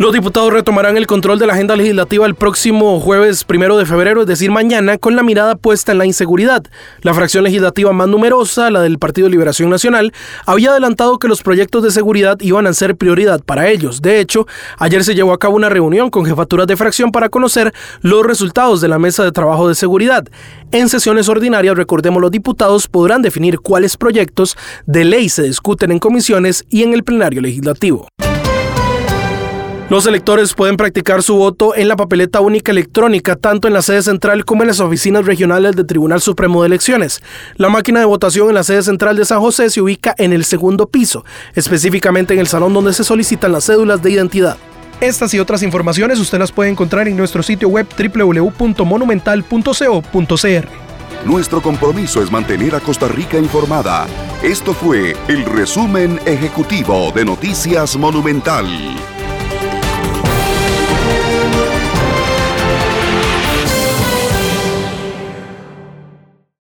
Los diputados retomarán el control de la agenda legislativa el próximo jueves primero de febrero, es decir, mañana, con la mirada puesta en la inseguridad. La fracción legislativa más numerosa, la del Partido Liberación Nacional, había adelantado que los proyectos de seguridad iban a ser prioridad para ellos. De hecho, ayer se llevó a cabo una reunión con jefaturas de fracción para conocer los resultados de la mesa de trabajo de seguridad. En sesiones ordinarias, recordemos, los diputados podrán definir cuáles proyectos de ley se discuten en comisiones y en el plenario legislativo. Los electores pueden practicar su voto en la papeleta única electrónica, tanto en la sede central como en las oficinas regionales del Tribunal Supremo de Elecciones. La máquina de votación en la sede central de San José se ubica en el segundo piso, específicamente en el salón donde se solicitan las cédulas de identidad. Estas y otras informaciones usted las puede encontrar en nuestro sitio web www.monumental.co.cr. Nuestro compromiso es mantener a Costa Rica informada. Esto fue el resumen ejecutivo de Noticias Monumental.